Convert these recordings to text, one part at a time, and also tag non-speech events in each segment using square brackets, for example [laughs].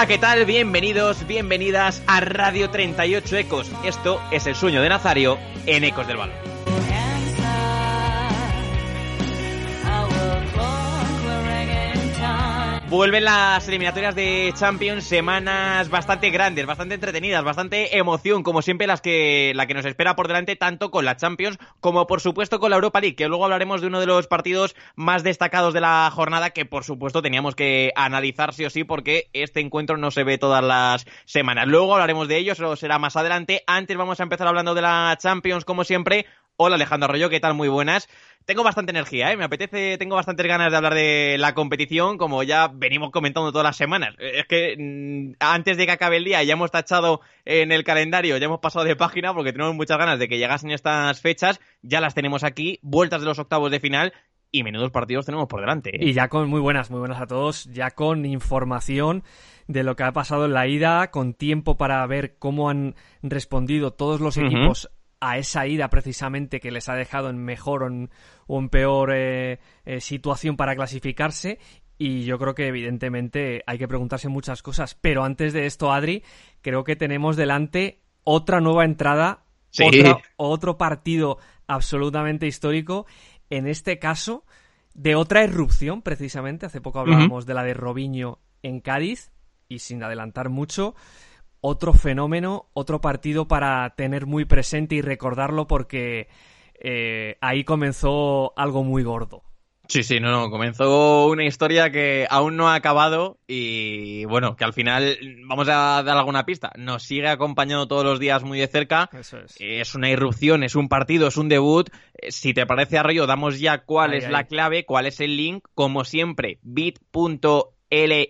Hola, ¿qué tal? Bienvenidos, bienvenidas a Radio 38 Ecos. Esto es el sueño de Nazario en Ecos del Balón. Vuelven las eliminatorias de Champions, semanas bastante grandes, bastante entretenidas, bastante emoción, como siempre las que, la que nos espera por delante, tanto con la Champions como por supuesto con la Europa League, que luego hablaremos de uno de los partidos más destacados de la jornada, que por supuesto teníamos que analizar sí o sí, porque este encuentro no se ve todas las semanas. Luego hablaremos de ello, eso será más adelante. Antes vamos a empezar hablando de la Champions, como siempre. Hola Alejandro Arroyo, ¿qué tal? Muy buenas tengo bastante energía, ¿eh? Me apetece, tengo bastantes ganas de hablar de la competición, como ya venimos comentando todas las semanas. Es que mm, antes de que acabe el día ya hemos tachado en el calendario, ya hemos pasado de página porque tenemos muchas ganas de que llegasen estas fechas. Ya las tenemos aquí, vueltas de los octavos de final y menudos partidos tenemos por delante. ¿eh? Y ya con muy buenas, muy buenas a todos, ya con información de lo que ha pasado en la ida, con tiempo para ver cómo han respondido todos los equipos a esa ida precisamente que les ha dejado en mejor o en, peor eh, eh, situación para clasificarse. Y yo creo que evidentemente hay que preguntarse muchas cosas. Pero antes de esto, Adri, creo que tenemos delante otra nueva entrada, otro partido absolutamente histórico. En este caso, de otra erupción, precisamente. Hace poco hablábamos de la de Robiño en Cádiz. Y sin adelantar mucho, otro fenómeno, otro partido para tener muy presente y recordarlo porque eh, ahí comenzó algo muy gordo. Sí, sí, no, no, comenzó una historia que aún no ha acabado y bueno, que al final, vamos a dar alguna pista, nos sigue acompañando todos los días muy de cerca. Eso es. Es una irrupción, es un partido, es un debut. Eh, si te parece, Arroyo, damos ya cuál es la clave, cuál es el link. Como siempre, bit.ly,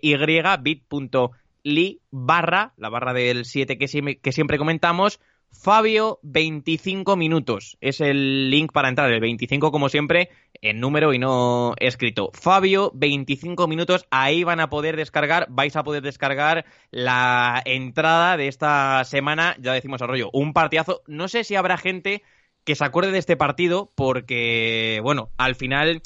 bit.ly li barra, la barra del 7 que, que siempre comentamos, Fabio 25 minutos. Es el link para entrar, el 25 como siempre, en número y no escrito. Fabio 25 minutos, ahí van a poder descargar, vais a poder descargar la entrada de esta semana, ya decimos arroyo, un partidazo. No sé si habrá gente que se acuerde de este partido porque, bueno, al final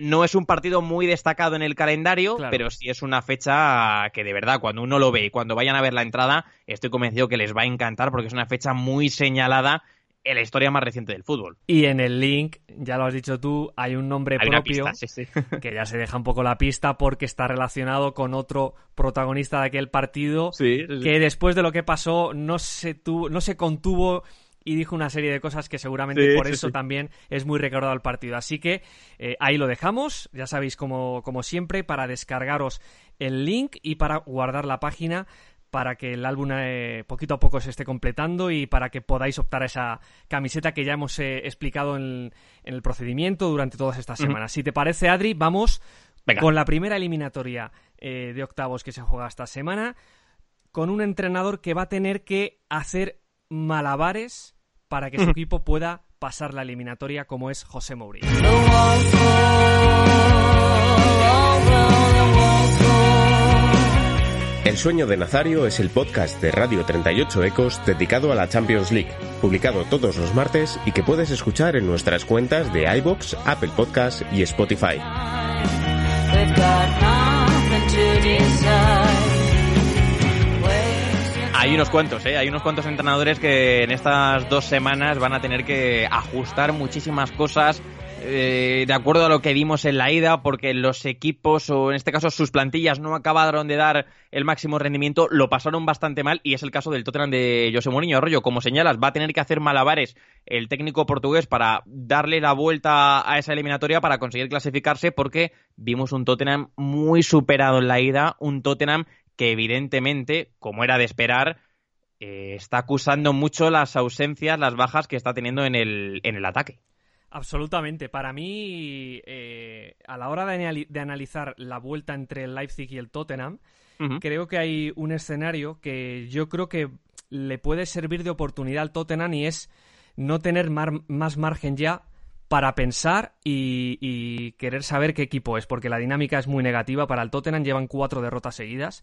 no es un partido muy destacado en el calendario, pero sí es una fecha que de verdad, cuando uno lo ve y cuando vayan a ver la entrada, estoy convencido que les va a encantar porque es una fecha muy señalada en la historia más reciente del fútbol. Y en el link, ya lo has dicho tú, hay un nombre propio [laughs] que ya se deja un poco la pista porque está relacionado con otro protagonista de aquel partido que después de lo que pasó no se, no se contuvo y dijo una serie de cosas que seguramente por eso también es muy recordado el partido. Así que eh, ahí lo dejamos, ya sabéis como, como siempre, para descargaros el link y para guardar la página para que el álbum eh, poquito a poco se esté completando y para que podáis optar a esa camiseta que ya hemos eh, explicado en, el procedimiento durante todas estas semanas. Si te parece, Adri, vamos con la primera eliminatoria de octavos que se juega esta semana, con un entrenador que va a tener que hacer malabares para que su equipo pueda pasar la eliminatoria como es José Mourinho. El sueño de Nazario es el podcast de Radio 38 Ecos dedicado a la Champions League, publicado todos los martes y que puedes escuchar en nuestras cuentas de iBox, Apple Podcasts y Spotify. Hay unos cuantos, ¿eh? Hay unos cuantos entrenadores que en estas dos semanas van a tener que ajustar muchísimas cosas eh, de acuerdo a lo que vimos en la ida, porque los equipos, o en este caso sus plantillas, no acabaron de dar el máximo rendimiento, lo pasaron bastante mal, y es el caso del Tottenham de José Mourinho. Arroyo, como señalas, va a tener que hacer malabares el técnico portugués para darle la vuelta a esa eliminatoria para conseguir clasificarse, porque vimos un Tottenham muy superado en la ida, un Tottenham que evidentemente, como era de esperar, eh, está acusando mucho las ausencias, las bajas que está teniendo en el, en el ataque. Absolutamente. Para mí, eh, a la hora de, analizar la vuelta entre el Leipzig y el Tottenham, creo que hay un escenario que yo creo que le puede servir de oportunidad al Tottenham y es no tener más margen ya para pensar y, querer saber qué equipo es, porque la dinámica es muy negativa para el Tottenham, llevan cuatro derrotas seguidas,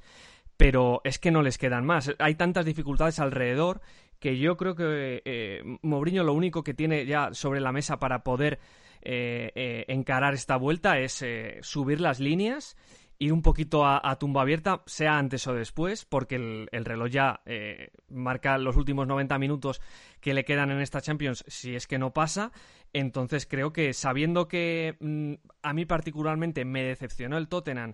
pero es que no les quedan más. Hay tantas dificultades alrededor que yo creo que eh, Mourinho lo único que tiene ya sobre la mesa para poder eh, eh, encarar esta vuelta es subir las líneas, ir un poquito a, tumba abierta, sea antes o después, porque el, reloj ya marca los últimos 90 minutos que le quedan en esta Champions si es que no pasa. Entonces creo que sabiendo que mm, a mí particularmente me decepcionó el Tottenham,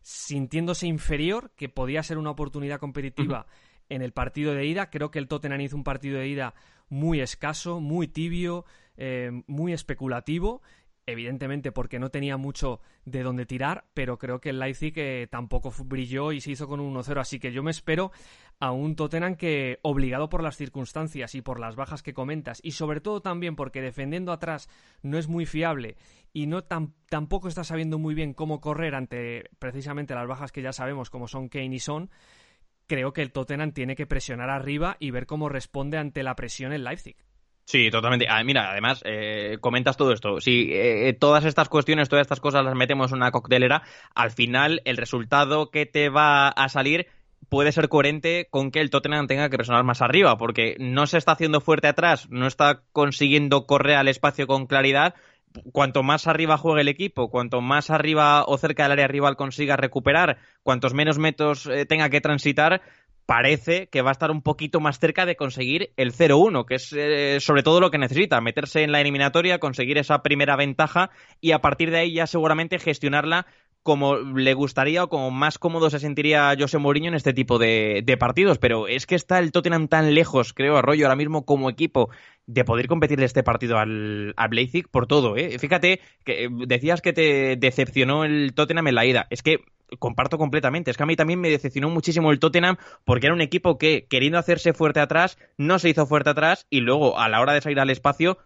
sintiéndose inferior, que podía ser una oportunidad competitiva en el partido de ida. Creo que el Tottenham hizo un partido de ida muy escaso, muy tibio, eh, muy especulativo. Evidentemente porque no tenía mucho de dónde tirar, pero creo que el Leipzig eh, tampoco brilló y se hizo con un 1-0. Así que yo me espero a un Tottenham que, obligado por las circunstancias y por las bajas que comentas, y sobre todo también porque defendiendo atrás no es muy fiable y no tampoco está sabiendo muy bien cómo correr ante precisamente las bajas que ya sabemos como son Kane y Son, creo que el Tottenham tiene que presionar arriba y ver cómo responde ante la presión el Leipzig. Sí, totalmente. Ah, mira, además, eh, comentas todo esto. Si eh, todas estas cuestiones, todas estas cosas las metemos en una coctelera, al final el resultado que te va a salir puede ser coherente con que el Tottenham tenga que presionar más arriba, porque no se está haciendo fuerte atrás, no está consiguiendo correr al espacio con claridad cuanto más arriba juegue el equipo, cuanto más arriba o cerca del área rival consiga recuperar, cuantos menos metros eh, tenga que transitar, parece que va a estar un poquito más cerca de conseguir el 0-1, que es eh, sobre todo lo que necesita, meterse en la eliminatoria, conseguir esa primera ventaja y a partir de ahí ya seguramente gestionarla como le gustaría o como más cómodo se sentiría José Mourinho en este tipo de, partidos. Pero es que está el Tottenham tan lejos, creo, Arroyo, ahora mismo como equipo, de poder competirle este partido al, al por todo. ¿eh? Fíjate, que eh, decías que te decepcionó el Tottenham en la ida. Es que comparto completamente. Es que a mí también me decepcionó muchísimo el Tottenham porque era un equipo que, queriendo hacerse fuerte atrás, no se hizo fuerte atrás y luego, a la hora de salir al espacio,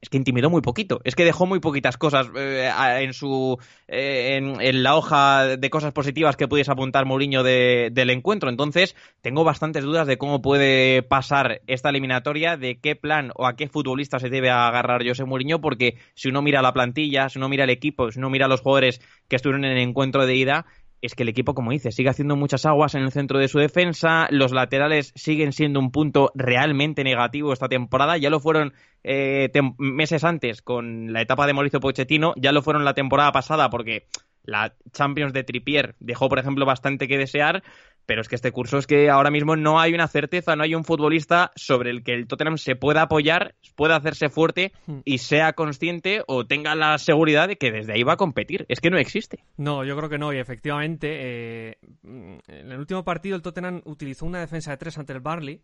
es que intimidó muy poquito, es que dejó muy poquitas cosas eh, en su eh, en, la hoja de cosas positivas que pudiese apuntar Mourinho del encuentro. Entonces, tengo bastantes dudas de cómo puede pasar esta eliminatoria, de qué plan o a qué futbolista se debe agarrar José Mourinho, porque si uno mira la plantilla, si uno mira el equipo, si uno mira los jugadores que estuvieron en el encuentro de ida, es que el equipo, como dice, sigue haciendo muchas aguas en el centro de su defensa, los laterales siguen siendo un punto realmente negativo esta temporada, ya lo fueron eh, meses antes con la etapa de Mauricio Pochettino, ya lo fueron la temporada pasada porque la Champions de Tripier dejó, por ejemplo, bastante que desear, pero es que este curso es que ahora mismo no hay una certeza, no hay un futbolista sobre el que el Tottenham se pueda apoyar, pueda hacerse fuerte hmm. y sea consciente o tenga la seguridad de que desde ahí va a competir. Es que no existe. No, yo creo que no. Y efectivamente, eh, en el último partido el Tottenham utilizó una defensa de tres ante el Barley.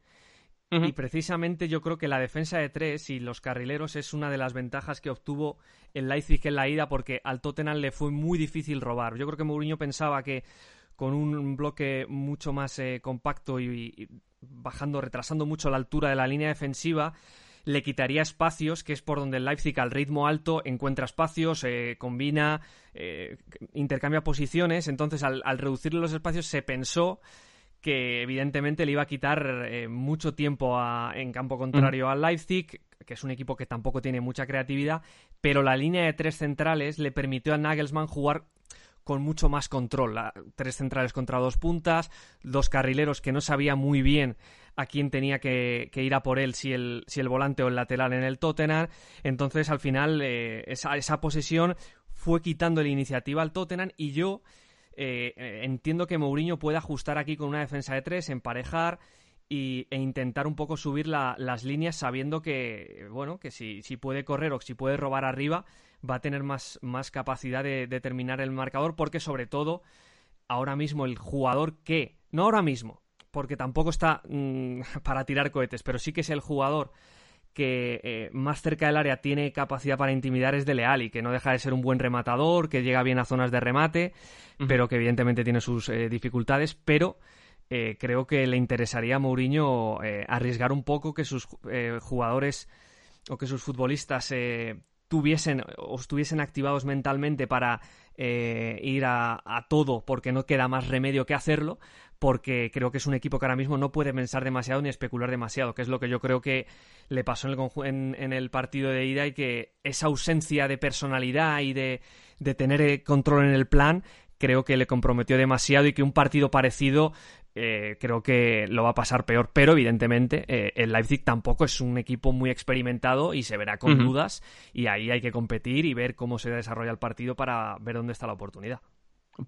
Y precisamente yo creo que la defensa de tres y los carrileros es una de las ventajas que obtuvo el Leipzig en la ida porque al Tottenham le fue muy difícil robar. Yo creo que Mourinho pensaba que con un bloque mucho más eh, compacto y, bajando, retrasando mucho la altura de la línea defensiva, le quitaría espacios, que es por donde el Leipzig al ritmo alto encuentra espacios, eh, combina, eh, intercambia posiciones. Entonces, al, reducir los espacios, se pensó que evidentemente le iba a quitar mucho tiempo en campo contrario al Leipzig, que es un equipo que tampoco tiene mucha creatividad, pero la línea de tres centrales le permitió a Nagelsmann jugar con mucho más control. tres centrales contra dos puntas, dos carrileros que no sabía muy bien a quién tenía que, ir a por él, si el, si el volante o el lateral en el Tottenham. Entonces, al final, eh, esa, esa posesión fue quitando la iniciativa al Tottenham y yo eh, entiendo que Mourinho puede ajustar aquí con una defensa de tres, emparejar e intentar un poco subir las líneas sabiendo que, bueno, que si, si, puede correr o si puede robar arriba, va a tener más, más capacidad de, terminar el marcador, porque sobre todo, ahora mismo el jugador que, no ahora mismo, porque tampoco está mm, [laughs] para tirar cohetes, pero sí que es el jugador que eh, más cerca del área tiene capacidad para intimidar es de Leal y que no deja de ser un buen rematador, que llega bien a zonas de remate, pero que evidentemente tiene sus eh, dificultades, pero eh, creo que le interesaría a Mourinho arriesgar un poco que sus jugadores o que sus futbolistas tuviesen o estuviesen activados mentalmente para ir a, todo porque no queda más remedio que hacerlo, porque creo que es un equipo que ahora mismo no puede pensar demasiado ni especular demasiado, que es lo que yo creo que le pasó en el, en, el partido de ida y que esa ausencia de personalidad y de, tener eh, control en el plan creo que le comprometió demasiado y que un partido parecido eh, creo que lo va a pasar peor. Pero evidentemente eh, el Leipzig tampoco es un equipo muy experimentado y se verá con dudas y ahí hay que competir y ver cómo se desarrolla el partido para ver dónde está la oportunidad.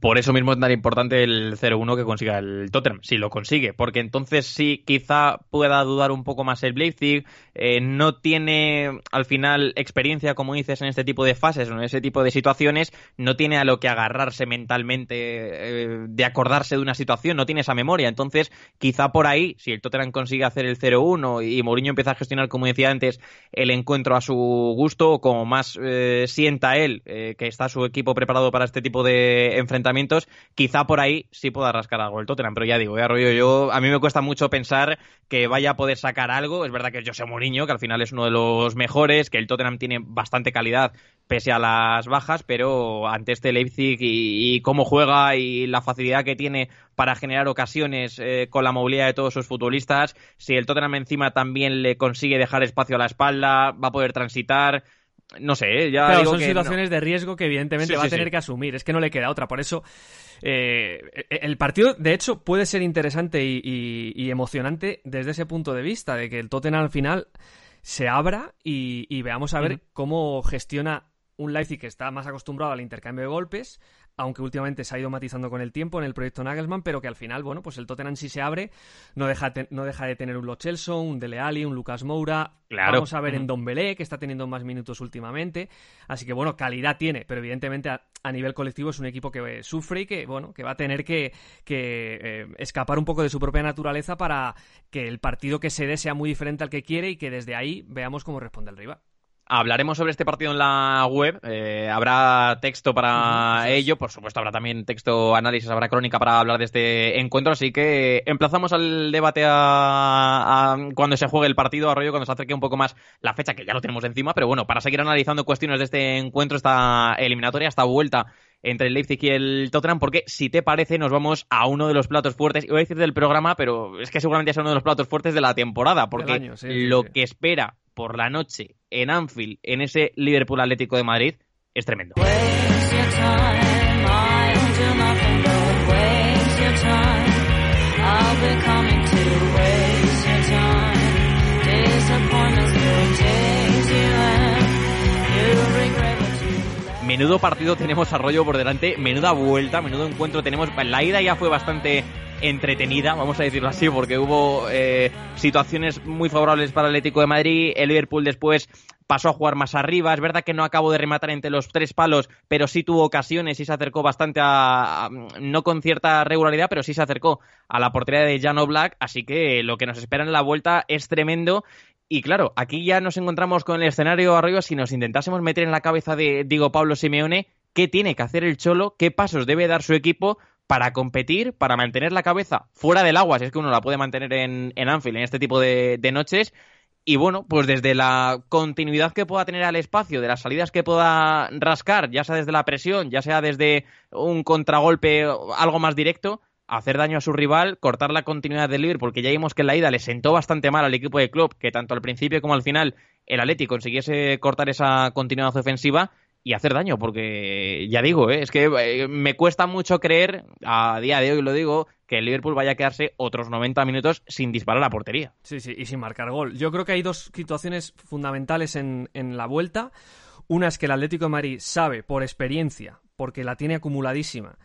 Por eso mismo es tan importante el 0-1 que consiga el Tottenham, si lo consigue, porque entonces sí, quizá pueda dudar un poco más el Leipzig, eh, no tiene al final experiencia, como dices, en este tipo de fases, en ese tipo de situaciones, no tiene a lo que agarrarse mentalmente eh, de acordarse de una situación, no tiene esa memoria, entonces quizá por ahí, si el Tottenham consigue hacer el 0-1 y Mourinho empieza a gestionar, como decía antes, el encuentro a su gusto, como más eh, sienta él, que está su equipo preparado para este tipo de enfrentamientos, quizá por ahí sí pueda rascar algo el Tottenham, pero ya digo, ya rollo, yo, a mí me cuesta mucho pensar que vaya a poder sacar algo, es verdad que José Mourinho, que al final es uno de los mejores, que el Tottenham tiene bastante calidad pese a las bajas, pero ante este Leipzig y, cómo juega y la facilidad que tiene para generar ocasiones eh, con la movilidad de todos sus futbolistas, si el Tottenham encima también le consigue dejar espacio a la espalda, va a poder transitar, no sé, ya son situaciones de riesgo que evidentemente va a tener que asumir. Es que no le queda otra. Por eso, eh, el partido, de hecho, puede ser interesante y, emocionante desde ese punto de vista, de que el Tottenham al final se abra y, veamos a ver cómo gestiona un Leipzig que está más acostumbrado al intercambio de golpes, aunque últimamente se ha ido matizando con el tiempo en el proyecto Nagelsmann, pero que al final, bueno, pues el Tottenham sí se abre, no deja, no deja de tener un Lo un Dele Alli, un Lucas Moura, claro. vamos a ver en Don Belé, que está teniendo más minutos últimamente, así que bueno, calidad tiene, pero evidentemente a, nivel colectivo es un equipo que sufre y que, bueno, que va a tener que, eh, escapar un poco de su propia naturaleza para que el partido que se dé sea muy diferente al que quiere y que desde ahí veamos cómo responde el rival. Hablaremos sobre este partido en la web. Eh, habrá texto para ello. Por supuesto, habrá también texto, análisis, habrá crónica para hablar de este encuentro. Así que emplazamos al debate a, cuando se juegue el partido, a rollo, cuando se acerque un poco más la fecha, que ya lo tenemos encima. Pero bueno, para seguir analizando cuestiones de este encuentro, esta eliminatoria, esta vuelta entre el Leipzig y el Tottenham, porque si te parece, nos vamos a uno de los platos fuertes, iba a decir del programa, pero es que seguramente es uno de los platos fuertes de la temporada, porque lo que espera por la noche en Anfield, en ese Liverpool Atlético de Madrid, es tremendo. Menudo partido tenemos a rollo por delante, menuda vuelta, menudo encuentro tenemos. La ida ya fue bastante entretenida, vamos a decirlo así, porque hubo eh, situaciones muy favorables para el Atlético de Madrid. El Liverpool después pasó a jugar más arriba. Es verdad que no acabó de rematar entre los tres palos, pero sí tuvo ocasiones y se acercó bastante a, no con cierta regularidad, pero sí se acercó a la portería de Jano Black. Así que lo que nos espera en la vuelta es tremendo. Y claro, aquí ya nos encontramos con el escenario arriba. Si nos intentásemos meter en la cabeza de Diego Pablo Simeone, ¿qué tiene que hacer el Cholo? ¿Qué pasos debe dar su equipo para competir, para mantener la cabeza fuera del agua, si es que uno la puede mantener en, en Anfield en este tipo de, noches. Y bueno, pues desde la continuidad que pueda tener al espacio, de las salidas que pueda rascar, ya sea desde la presión, ya sea desde un contragolpe, algo más directo, hacer daño a su rival, cortar la continuidad del Liverpool, porque ya vimos que en la ida le sentó bastante mal al equipo de club, que tanto al principio como al final el Atleti consiguiese cortar esa continuidad ofensiva y hacer daño, porque ya digo, ¿eh? es que eh, me cuesta mucho creer, a día de hoy lo digo, que el Liverpool vaya a quedarse otros 90 minutos sin disparar a la portería. Sí, sí, y sin marcar gol. Yo creo que hay dos situaciones fundamentales en, en la vuelta. Una es que el Atlético de Madrid sabe, por experiencia, porque la tiene acumuladísima,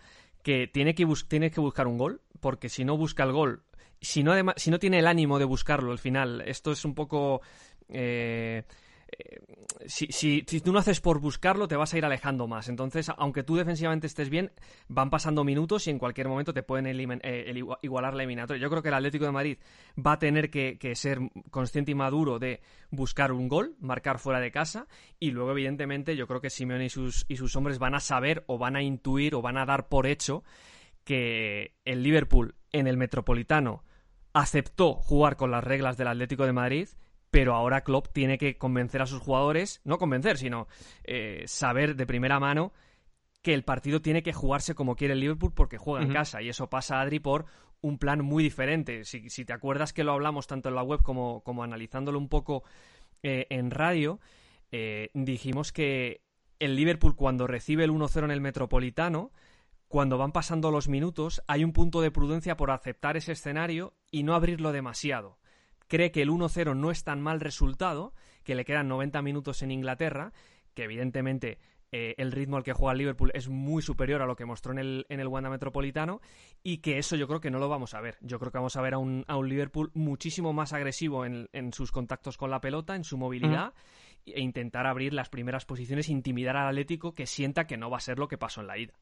que tiene que, tiene que buscar un gol, porque si no busca el gol si no, si no tiene el ánimo de buscarlo al final, esto es un poco... Eh, eh, si, tú no haces por buscarlo, te vas a ir alejando más. Entonces, aunque tú defensivamente estés bien, van pasando minutos y en cualquier momento te pueden eh, igualar la eliminatoria. Yo creo que el Atlético de Madrid va a tener que, ser consciente y maduro de buscar un gol, marcar fuera de casa y luego, evidentemente, yo creo que Simeone y sus hombres van a saber o van a intuir o van a dar por hecho que el Liverpool en el Metropolitano aceptó jugar con las reglas del Atlético de Madrid pero ahora Klopp tiene que convencer a sus jugadores, no convencer, sino eh, saber de primera mano que el partido tiene que jugarse como quiere el Liverpool porque juega en casa y eso pasa, Adri, por un plan muy diferente. Si, te acuerdas que lo hablamos tanto en la web como, como analizándolo un poco eh, en radio, eh, dijimos que el Liverpool cuando recibe el 1-0 en el Metropolitano, cuando van pasando los minutos, hay un punto de prudencia por aceptar ese escenario y no abrirlo demasiado cree que el 1-0 no es tan mal resultado, que le quedan 90 minutos en Inglaterra, que evidentemente eh, el ritmo al que juega el Liverpool es muy superior a lo que mostró en el, en el Wanda Metropolitano y que eso yo creo que no lo vamos a ver. Yo creo que vamos a ver a un, a un Liverpool muchísimo más agresivo en, en, sus contactos con la pelota, en su movilidad. e intentar abrir las primeras posiciones, intimidar al Atlético que sienta que no va a ser lo que pasó en la ida.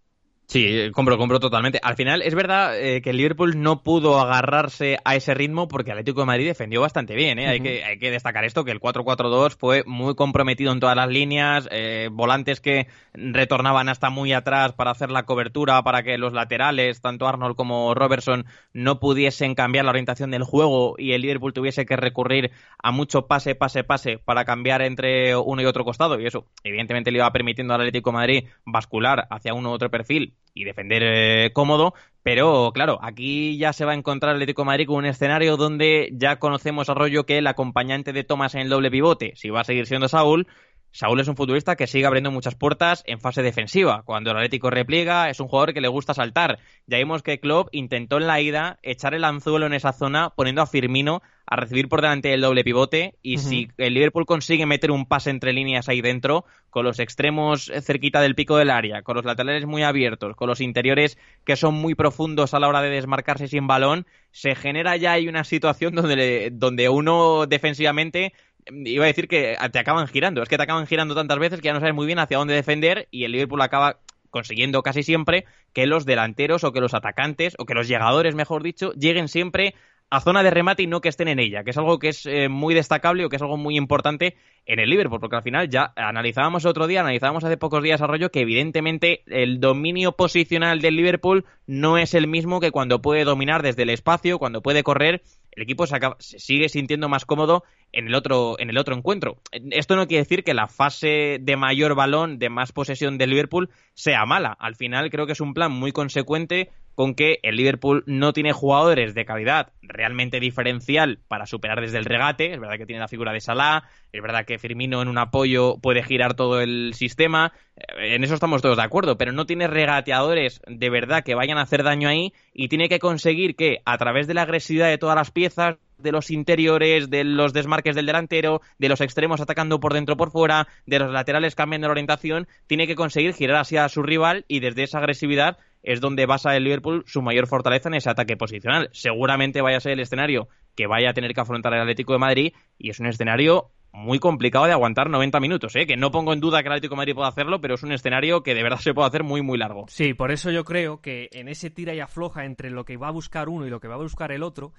Sí, compro, compro totalmente. Al final, es verdad eh, que el Liverpool no pudo agarrarse a ese ritmo porque el Atlético de Madrid defendió bastante bien. ¿eh? hay, que, hay que destacar esto, que el 4-4-2 fue muy comprometido en todas las líneas, eh, volantes que retornaban hasta muy atrás para hacer la cobertura, para que los laterales, tanto Arnold como Robertson, no pudiesen cambiar la orientación del juego y el Liverpool tuviese que recurrir a mucho pase, pase, pase para cambiar entre uno y otro costado. Y eso, evidentemente, le iba permitiendo al Atlético de Madrid bascular hacia uno u otro perfil y defender eh, cómodo, pero claro, aquí ya se va a encontrar Atlético de Madrid con un escenario donde ya conocemos a rollo que el acompañante de Thomas en el doble pivote, si va a seguir siendo Saúl, Saúl es un futbolista que sigue abriendo muchas puertas en fase defensiva. Cuando el Atlético repliega, es un jugador que le gusta saltar. Ya vimos que Klopp intentó en la ida echar el anzuelo en esa zona, poniendo a Firmino a recibir por delante el doble pivote. Y si el Liverpool consigue meter un pase entre líneas ahí dentro, con los extremos cerquita del pico del área, con los laterales muy abiertos, con los interiores que son muy profundos a la hora de desmarcarse sin balón, se genera ya ahí una situación donde, donde uno defensivamente iba a decir que te acaban girando. Es que te acaban girando tantas veces que ya no sabes muy bien hacia dónde defender y el Liverpool acaba consiguiendo casi siempre que los delanteros o que los atacantes o que los llegadores, mejor dicho, lleguen siempre a zona de remate y no que estén en ella, que es algo que es eh, muy destacable o que es algo muy importante en el Liverpool, porque al final ya analizábamos otro día, analizábamos hace pocos días arroyo que evidentemente el dominio posicional del Liverpool no es el mismo que cuando puede dominar desde el espacio, cuando puede correr, el equipo se, se sigue sintiendo más cómodo en el otro en el otro encuentro. Esto no quiere decir que la fase de mayor balón, de más posesión del Liverpool sea mala. Al final creo que es un plan muy consecuente con que el Liverpool no tiene jugadores de calidad realmente diferencial para superar desde el regate. Es verdad que tiene la figura de Salah, es verdad que Firmino en un apoyo puede girar todo el sistema. Eh, en eso estamos todos de acuerdo, pero no tiene regateadores de verdad que vayan a hacer daño ahí y tiene que conseguir que a través de la agresividad de todas las piezas de los interiores, de los desmarques del delantero, de los extremos atacando por dentro por fuera, de los laterales cambiando la orientación, tiene que conseguir girar hacia su rival y desde esa agresividad es donde basa el Liverpool su mayor fortaleza en ese ataque posicional. Seguramente vaya a ser el escenario que vaya a tener que afrontar el Atlético de Madrid y es un escenario muy complicado de aguantar 90 minutos, ¿eh? que no pongo en duda que el Atlético de Madrid pueda hacerlo, pero es un escenario que de verdad se puede hacer muy, muy largo. Sí, por eso yo creo que en ese tira y afloja entre lo que va a buscar uno y lo que va a buscar el otro,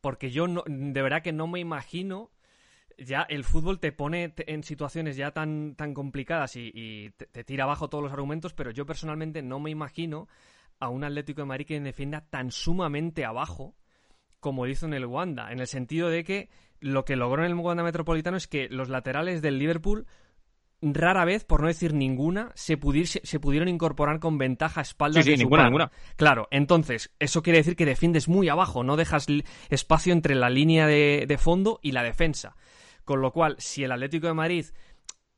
porque yo no, de verdad que no me imagino ya el fútbol te pone en situaciones ya tan, tan complicadas y, te, tira abajo todos los argumentos, pero yo personalmente no me imagino a un Atlético de Madrid que defienda tan sumamente abajo como hizo en el Wanda, en el sentido de que lo que logró en el Wanda Metropolitano es que los laterales del Liverpool rara vez, por no decir ninguna, se, se pudieron incorporar con ventaja a espaldas sí, sí, ninguna, ninguna. Claro, entonces, eso quiere decir que defiendes muy abajo, no dejas espacio entre la línea de fondo y la defensa. Con lo cual, si el Atlético de Madrid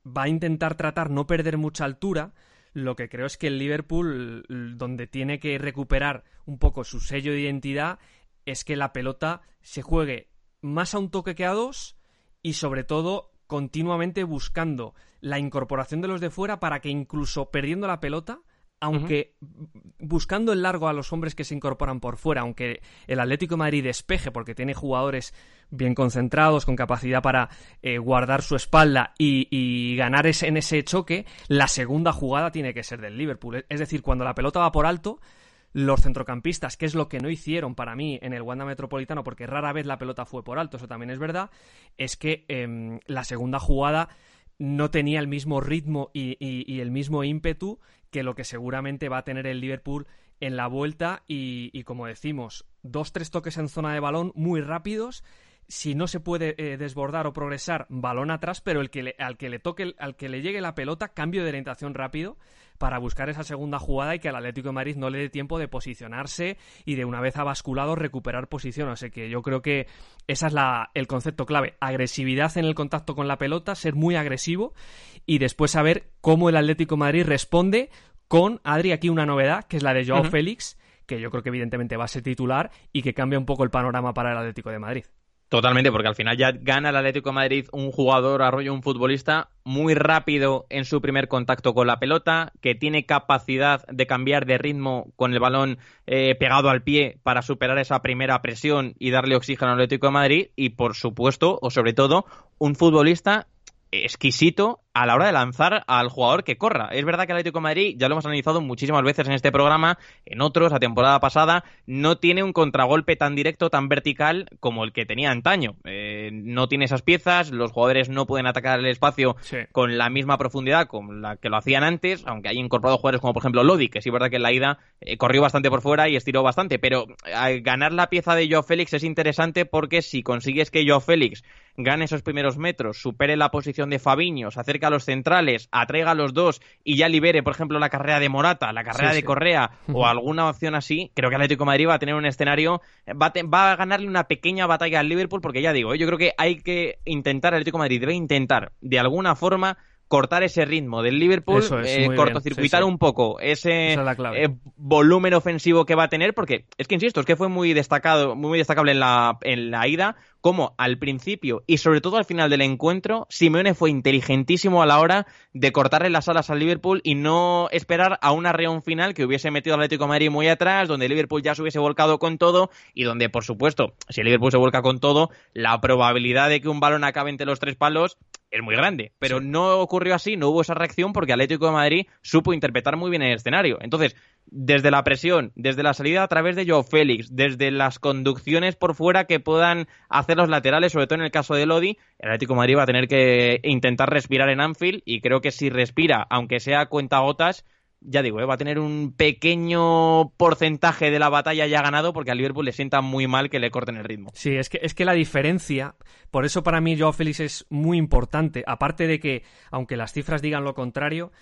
va a intentar tratar no perder mucha altura, lo que creo es que el Liverpool, donde tiene que recuperar un poco su sello de identidad, es que la pelota se juegue más a un toque que a dos y sobre todo continuamente buscando la incorporación de los de fuera para que incluso perdiendo la pelota aunque buscando el largo a los hombres que se incorporan por fuera, aunque el Atlético de Madrid despeje porque tiene jugadores bien concentrados, con capacidad para eh, guardar su espalda y, ganar en ese choque, la segunda jugada tiene que ser del Liverpool. Es decir, cuando la pelota va por alto, los centrocampistas, que es lo que no hicieron para mí en el Wanda Metropolitano, porque rara vez la pelota fue por alto, eso también es verdad, es que em, la segunda jugada no tenía el mismo ritmo y, el mismo ímpetu que lo que seguramente va a tener el Liverpool en la vuelta y, como decimos, dos, tres toques en zona de balón muy rápidos. Si no se puede eh, desbordar o progresar, balón atrás, pero el que al que le toque, al que le llegue la pelota, cambio de orientación rápido para buscar esa segunda jugada y que al Atlético de Madrid no le dé tiempo de posicionarse y de una vez ha basculado recuperar posición. Así que yo creo que esa es la, el concepto clave. Agresividad en el contacto con la pelota, ser muy agresivo y después saber cómo el Atlético de Madrid responde con, Adri, aquí una novedad, que es la de Joao Félix, que yo creo que evidentemente va a ser titular y que cambia un poco el panorama para el Atlético de Madrid. Totalmente, porque al final ya gana el Atlético de Madrid un jugador, arroyo un futbolista muy rápido en su primer contacto con la pelota, que tiene capacidad de cambiar de ritmo con el balón eh, pegado al pie para superar esa primera presión y darle oxígeno al Atlético de Madrid, y por supuesto, o sobre todo, un futbolista exquisito a la hora de lanzar al jugador que corra. Es verdad que el Atlético de Madrid, ya lo hemos analizado muchísimas veces en este programa, en otros, la temporada pasada, no tiene un contragolpe tan directo, tan vertical como el que tenía antaño. Eh, no tiene esas piezas, los jugadores no pueden atacar el espacio con la misma profundidad con la que lo hacían antes, aunque hay incorporado jugadores como por ejemplo Lodi, que sí es verdad que en la ida eh, corrió bastante por fuera y estiró bastante, pero eh, ganar la pieza de Joao Félix es interesante porque si consigues que Joao Félix gane esos primeros metros, supere la posición de Fabiño, se acerque a los centrales, atraiga a los dos y ya libere, por ejemplo, la carrera de Morata, la carrera de Correa o alguna opción así, creo que Atlético de Madrid va a tener un escenario, va a, va a ganarle una pequeña batalla al Liverpool porque ya digo, yo creo que hay que intentar, el Atlético de Madrid debe intentar de alguna forma cortar ese ritmo del Liverpool, eh, cortocircuitar un poco ese eh, volumen ofensivo que va a tener, porque es que insisto, es que fue muy destacado, muy destacable en la, en la ida, como al principio y sobre todo al final del encuentro, Simeone fue inteligentísimo a la hora de cortarle las alas al Liverpool y no esperar a una reunión final que hubiese metido al Atlético de Madrid muy atrás, donde el Liverpool ya se hubiese volcado con todo y donde, por supuesto, si el Liverpool se vuelca con todo, la probabilidad de que un balón acabe entre los tres palos es muy grande. Pero no ocurrió así, no hubo esa reacción porque Atlético de Madrid supo interpretar muy bien el escenario. Entonces, desde la presión, desde la salida a través de Joe Félix, desde las conducciones por fuera que puedan hacer los laterales, sobre todo en el caso de Lodi, el Atlético de Madrid va a tener que intentar respirar en Anfield y creo que si respira, aunque sea cuenta gotas, ya digo, ¿eh? va a tener un pequeño porcentaje de la batalla ya ganado porque al Liverpool le sienta muy mal que le corten el ritmo. Sí, es que, es que la diferencia, por eso para mí Joao Félix es muy importante, aparte de que, aunque las cifras digan lo contrario,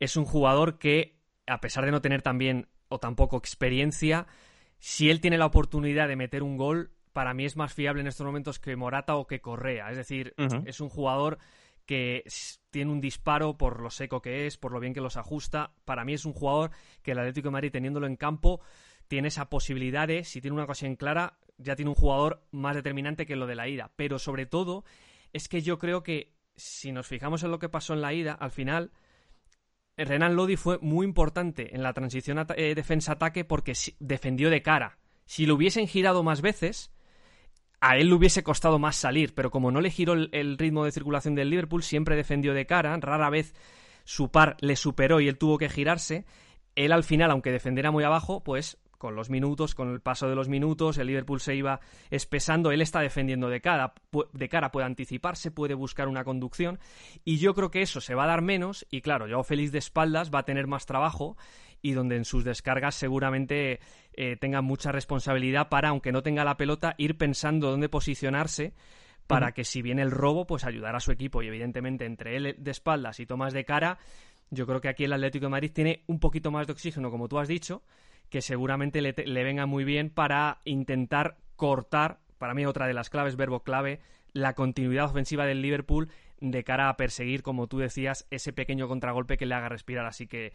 es un jugador que, a pesar de no tener también o tampoco experiencia, si él tiene la oportunidad de meter un gol, para mí es más fiable en estos momentos que Morata o que Correa. Es decir, es un jugador que tiene un disparo por lo seco que es, por lo bien que los ajusta. Para mí es un jugador que el Atlético de Madrid, teniéndolo en campo, tiene esa posibilidad de, si tiene una ocasión clara, ya tiene un jugador más determinante que lo de la ida. Pero sobre todo, es que yo creo que si nos fijamos en lo que pasó en la ida, al final, Renan Lodi fue muy importante en la transición eh, defensa-ataque porque defendió de cara. Si lo hubiesen girado más veces, a él le hubiese costado más salir, pero como no le giró el, ritmo de circulación del Liverpool, siempre defendió de cara, rara vez su par le superó y él tuvo que girarse. Él al final, aunque defendiera muy abajo, pues con los minutos, con el paso de los minutos, el Liverpool se iba espesando, él está defendiendo de cara, de cara puede anticiparse, puede buscar una conducción y yo creo que eso se va a dar menos y claro, yo feliz de espaldas va a tener más trabajo y donde en sus descargas seguramente eh, tenga mucha responsabilidad para, aunque no tenga la pelota, ir pensando dónde posicionarse para que si viene el robo, pues ayudar a su equipo. Y evidentemente entre él de espaldas y Tomás de cara, yo creo que aquí el Atlético de Madrid tiene un poquito más de oxígeno, como tú has dicho, que seguramente le, le venga muy bien para intentar cortar, para mí otra de las claves, verbo clave, la continuidad ofensiva del Liverpool de cara a perseguir, como tú decías, ese pequeño contragolpe que le haga respirar. Así que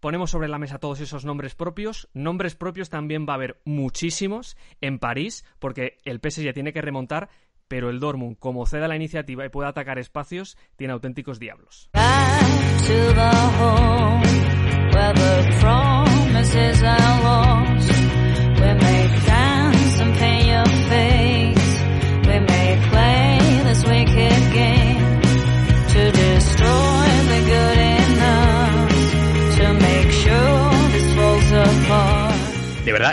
Ponemos sobre la mesa todos esos nombres propios. Nombres propios también va a haber muchísimos en París, porque el PSG tiene que remontar, pero el Dortmund, como ceda la iniciativa y puede atacar espacios, tiene auténticos diablos.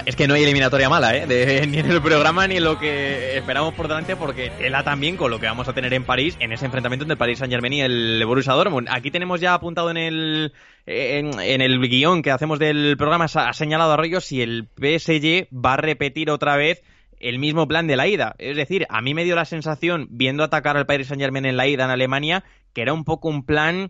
Es que no hay eliminatoria mala, ¿eh? [laughs] ni en el programa ni en lo que esperamos por delante, porque tela también con lo que vamos a tener en París, en ese enfrentamiento entre París Saint Germain y el Borussia Dortmund. Aquí tenemos ya apuntado en el, en, el guion que hacemos del programa, ha señalado a Arroyo si el PSG va a repetir otra vez el mismo plan de la ida. Es decir, a mí me dio la sensación, viendo atacar al Paris Saint Germain en la ida en Alemania, que era un poco un plan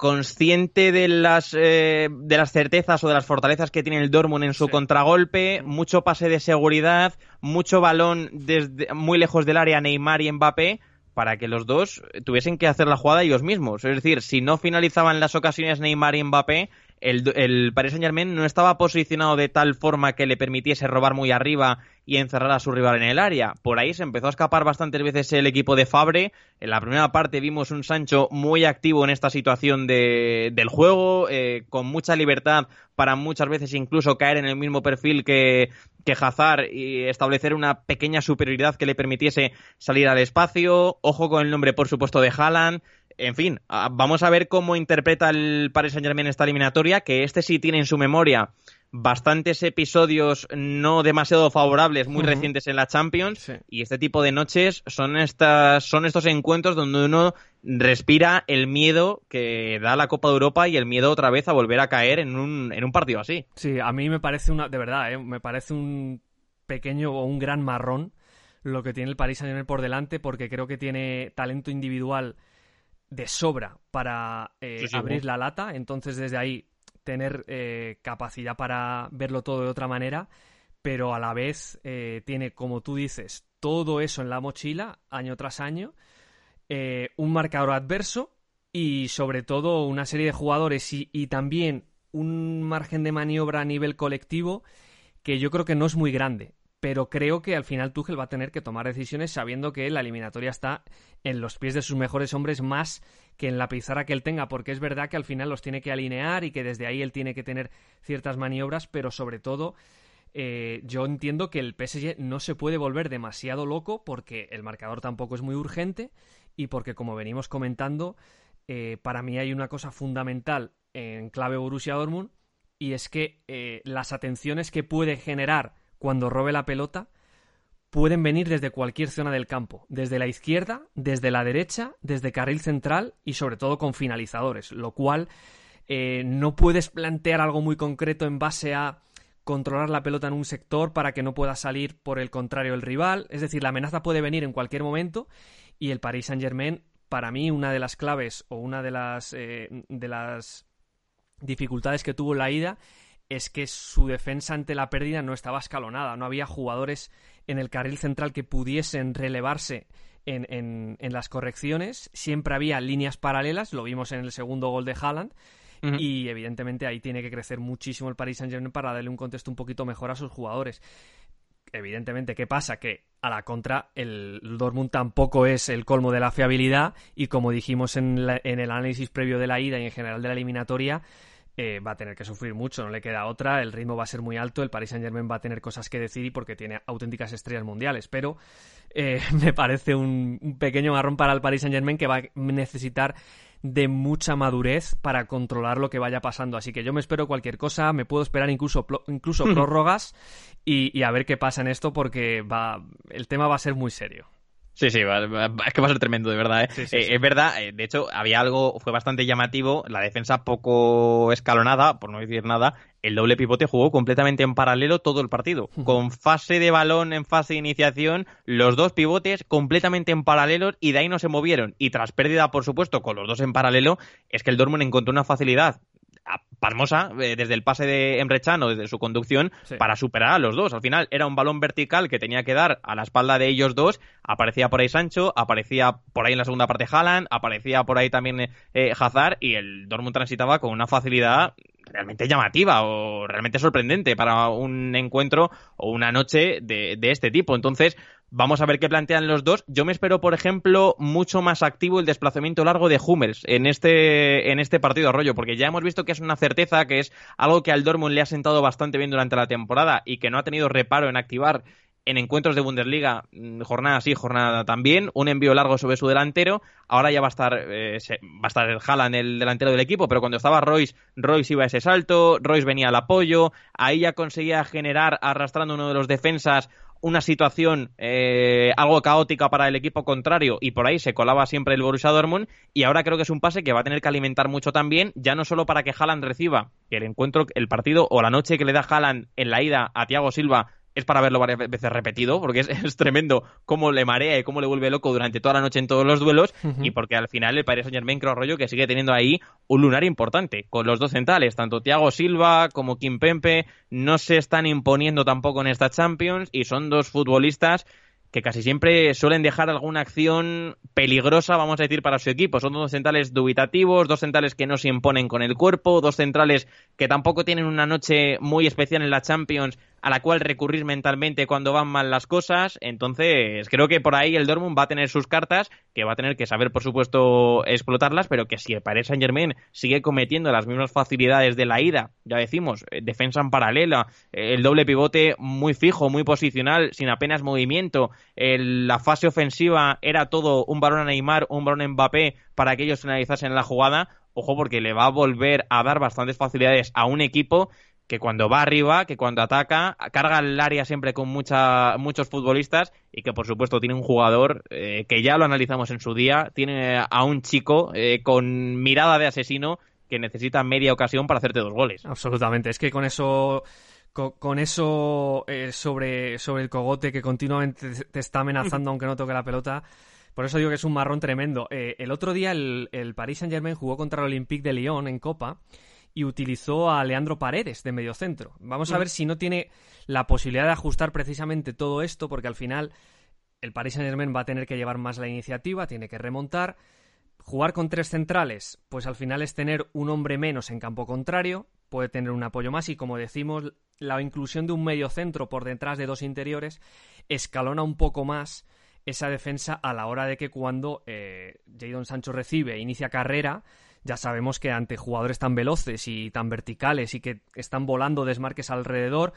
consciente de las, eh, de las certezas o de las fortalezas que tiene el Dortmund en su contragolpe, mucho pase de seguridad, mucho balón desde muy lejos del área Neymar y Mbappé para que los dos tuviesen que hacer la jugada ellos mismos. Es decir, si no finalizaban las ocasiones Neymar y Mbappé, el, el Paris Saint Germain no estaba posicionado de tal forma que le permitiese robar muy arriba y encerrar a su rival en el área. Por ahí se empezó a escapar bastantes veces el equipo de Fabre. En la primera parte vimos un Sancho muy activo en esta situación de, del juego, eh, con mucha libertad para muchas veces incluso caer en el mismo perfil que, que Hazard y establecer una pequeña superioridad que le permitiese salir al espacio. Ojo con el nombre, por supuesto, de Haaland. En fin, vamos a ver cómo interpreta el Paris Saint Germain esta eliminatoria, que este sí tiene en su memoria bastantes episodios no demasiado favorables, muy recientes en la Champions, y este tipo de noches son estas, son estos encuentros donde uno respira el miedo que da la Copa de Europa y el miedo otra vez a volver a caer en un, en un partido así. Sí, a mí me parece una, de verdad, ¿eh? me parece un pequeño o un gran marrón lo que tiene el Paris Saint-Germain por delante, porque creo que tiene talento individual de sobra para eh, abrir la lata, entonces desde ahí tener eh, capacidad para verlo todo de otra manera, pero a la vez eh, tiene, como tú dices, todo eso en la mochila, año tras año, eh, un marcador adverso y sobre todo una serie de jugadores y, y también un margen de maniobra a nivel colectivo que yo creo que no es muy grande pero creo que al final Tuchel va a tener que tomar decisiones sabiendo que la eliminatoria está en los pies de sus mejores hombres más que en la pizarra que él tenga, porque es verdad que al final los tiene que alinear y que desde ahí él tiene que tener ciertas maniobras, pero sobre todo eh, yo entiendo que el PSG no se puede volver demasiado loco porque el marcador tampoco es muy urgente y porque como venimos comentando, eh, para mí hay una cosa fundamental en clave Borussia Dortmund y es que eh, las atenciones que puede generar cuando robe la pelota pueden venir desde cualquier zona del campo, desde la izquierda, desde la derecha, desde carril central y sobre todo con finalizadores, lo cual eh, no puedes plantear algo muy concreto en base a controlar la pelota en un sector para que no pueda salir por el contrario el rival, es decir, la amenaza puede venir en cualquier momento y el Paris Saint Germain, para mí, una de las claves o una de las, eh, de las dificultades que tuvo la ida es que su defensa ante la pérdida no estaba escalonada, no había jugadores en el carril central que pudiesen relevarse en, en, las correcciones, siempre había líneas paralelas, lo vimos en el segundo gol de Haaland, y evidentemente ahí tiene que crecer muchísimo el Paris Saint-Germain para darle un contexto un poquito mejor a sus jugadores. Evidentemente, ¿qué pasa? Que a la contra el Dortmund tampoco es el colmo de la fiabilidad y como dijimos en, en el análisis previo de la ida y en general de la eliminatoria, eh, va a tener que sufrir mucho, no le queda otra, el ritmo va a ser muy alto, el Paris Saint Germain va a tener cosas que decir y porque tiene auténticas estrellas mundiales, pero eh, [laughs] me parece un, pequeño marrón para el Paris Saint Germain que va a necesitar de mucha madurez para controlar lo que vaya pasando. Así que yo me espero cualquier cosa, me puedo esperar incluso, incluso [laughs] prórrogas y, y, a ver qué pasa en esto porque va, el tema va a ser muy serio. Sí, sí, es que va a ser tremendo, de verdad. ¿eh? eh es verdad, eh, de hecho, había algo, fue bastante llamativo, la defensa poco escalonada, por no decir nada, el doble pivote jugó completamente en paralelo todo el partido. Con fase de balón en fase de iniciación, los dos pivotes completamente en paralelo y de ahí no se movieron. Y tras pérdida, por supuesto, con los dos en paralelo, es que el Dortmund encontró una facilidad pasmosa eh, desde el pase de Emre Can o desde su conducción para superar a los dos. Al final era un balón vertical que tenía que dar a la espalda de ellos dos. Aparecía por ahí Sancho, aparecía por ahí en la segunda parte Haaland, aparecía por ahí también eh, Hazard y el Dortmund transitaba con una facilidad realmente llamativa o realmente sorprendente para un encuentro o una noche de, de este tipo. Entonces, Vamos a ver qué plantean los dos. Yo me espero, por ejemplo, mucho más activo el desplazamiento largo de Hummels en este, en este partido Arroyo, porque ya hemos visto que es una certeza, que es algo que al Dortmund le ha sentado bastante bien durante la temporada y que no ha tenido reparo en activar en encuentros de Bundesliga, mm, jornada sí, jornada también, un envío largo sobre su delantero, ahora ya va a estar eh, va a estar el Haaland, el delantero del equipo, pero cuando estaba Royce, Royce iba a ese salto, Royce venía al apoyo, ahí ya conseguía generar arrastrando uno de los defensas una situación eh, algo caótica para el equipo contrario y por ahí se colaba siempre el Borussia Dortmund y ahora creo que es un pase que va a tener que alimentar mucho también, ya no solo para que Haaland reciba el encuentro, el partido o la noche que le da Haaland en la ida a Thiago Silva es para verlo varias veces repetido, porque [laughs] es, tremendo cómo le marea y cómo le vuelve loco durante toda la noche en todos los duelos, y porque al final el Paris Saint Germain creo rollo que sigue teniendo ahí un lunar importante, con los dos centrales, tanto Thiago Silva como Kim Pempe, no se están imponiendo tampoco en esta Champions, y son dos futbolistas que casi siempre suelen dejar alguna acción peligrosa, vamos a decir, para su equipo. Son dos centrales dubitativos, dos centrales que no se imponen con el cuerpo, dos centrales que tampoco tienen una noche muy especial en la Champions a la cual recurrir mentalmente cuando van mal las cosas. Entonces, creo que por ahí el Dortmund va a tener sus cartas, que va a tener que saber, por supuesto, explotarlas, pero que si el Paris Saint Germain sigue cometiendo las mismas facilidades de la ida, ya decimos, eh, defensa en paralela, eh, el doble pivote muy fijo, muy posicional, sin apenas movimiento, la fase ofensiva era todo un balón a Neymar, un balón a Mbappé para que ellos finalizasen la jugada, ojo porque le va a volver a dar bastantes facilidades a un equipo que cuando va arriba, que cuando ataca, carga el área siempre con mucha, muchos futbolistas y que por supuesto tiene un jugador eh, que ya lo analizamos en su día, tiene a un chico eh, con mirada de asesino que necesita media ocasión para hacerte dos goles. Absolutamente, es que con eso con, eso eh, sobre, sobre el cogote que continuamente te está amenazando [laughs] aunque no toque la pelota. Por eso digo que es un marrón tremendo. el otro día el, el Paris Saint Germain jugó contra el Olympique de Lyon en Copa y utilizó a Leandro Paredes de mediocentro. Vamos a mm. ver si no tiene la posibilidad de ajustar precisamente todo esto, porque al final el Paris Saint-Germain va a tener que llevar más la iniciativa, tiene que remontar. Jugar con tres centrales, pues al final es tener un hombre menos en campo contrario, puede tener un apoyo más y como decimos, la inclusión de un mediocentro por detrás de dos interiores escalona un poco más esa defensa a la hora de que cuando eh, Jadon Sancho recibe e inicia carrera, ya sabemos que ante jugadores tan veloces y tan verticales y que están volando desmarques alrededor,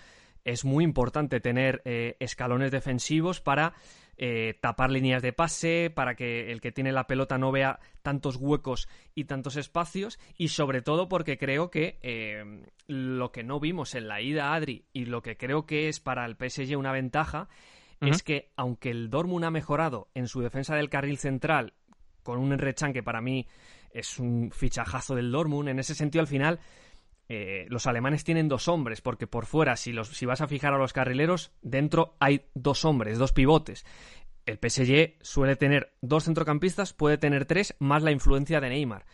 es muy importante tener eh, escalones defensivos para eh, tapar líneas de pase, para que el que tiene la pelota no vea tantos huecos y tantos espacios, y sobre todo porque creo que eh, lo que no vimos en la ida Adri y lo que creo que es para el PSG una ventaja es que aunque el Dortmund ha mejorado en su defensa del carril central con un Enrechan que para mí es un fichajazo del Dortmund. En ese sentido, al final, eh, los alemanes tienen dos hombres, porque por fuera, si, los, si vas a fijar a los carrileros, dentro hay dos hombres, dos pivotes. El PSG suele tener dos centrocampistas, puede tener tres, más la influencia de Neymar.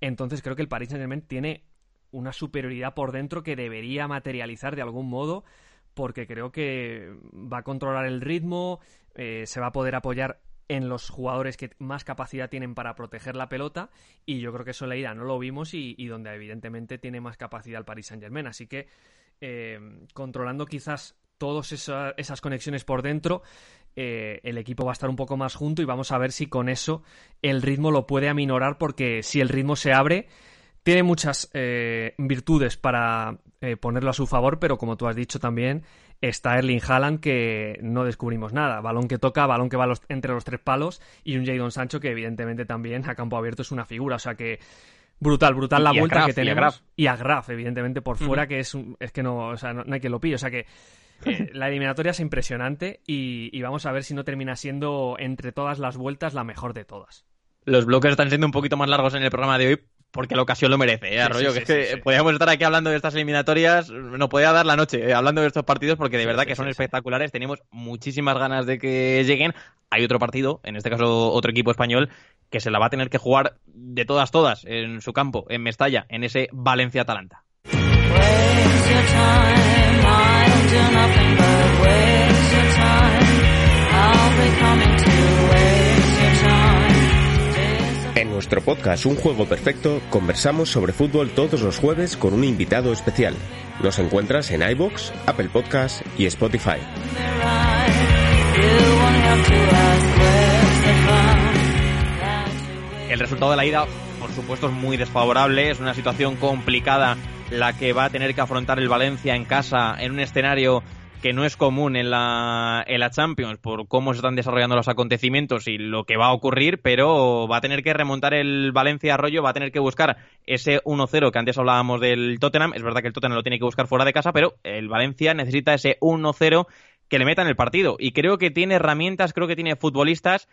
Entonces creo que el Paris Saint-Germain tiene una superioridad por dentro que debería materializar de algún modo, porque creo que va a controlar el ritmo, eh, se va a poder apoyar en los jugadores que más capacidad tienen para proteger la pelota y yo creo que eso en la ida no lo vimos y, donde evidentemente tiene más capacidad el Paris Saint Germain así que eh, controlando quizás todas esas conexiones por dentro eh, el equipo va a estar un poco más junto y vamos a ver si con eso el ritmo lo puede aminorar porque si el ritmo se abre tiene muchas eh, virtudes para ponerlo a su favor pero como tú has dicho también está Erling Haaland que no descubrimos nada. Balón que toca, balón que va entre los tres palos y un Jadon Sancho que evidentemente también a campo abierto es una figura. O sea que brutal, brutal la vuelta que tenemos. Y a Graf, evidentemente, por fuera, que es, es que no, o sea, no, hay que lo pille. O sea que eh, [laughs] la eliminatoria es impresionante y, y vamos a ver si no termina siendo entre todas las vueltas la mejor de todas. Los bloques están siendo un poquito más largos en el programa de hoy porque la ocasión lo merece, ¿eh? Arroyo, que es que podríamos estar aquí hablando de estas eliminatorias, no podía dar la noche eh, hablando de estos partidos porque de verdad que son espectaculares, tenemos muchísimas ganas de que lleguen. Hay otro partido, en este caso otro equipo español, que se la va a tener que jugar de todas, todas en su campo, en Mestalla, en ese Valencia-Atalanta. En nuestro podcast Un Juego Perfecto conversamos sobre fútbol todos los jueves con un invitado especial. Nos encuentras en iBox, Apple Podcast y Spotify. El resultado de la ida, por supuesto, es muy desfavorable. Es una situación complicada la que va a tener que afrontar el Valencia en casa en un escenario que no es común en la, en la Champions por cómo se están desarrollando los acontecimientos y lo que va a ocurrir, pero va a tener que remontar el Valencia Arroyo, va a tener que buscar ese 1-0 que antes hablábamos del Tottenham. Es verdad que el Tottenham lo tiene que buscar fuera de casa, pero el Valencia necesita ese 1-0 que le meta en el partido. Y creo que tiene herramientas, creo que tiene futbolistas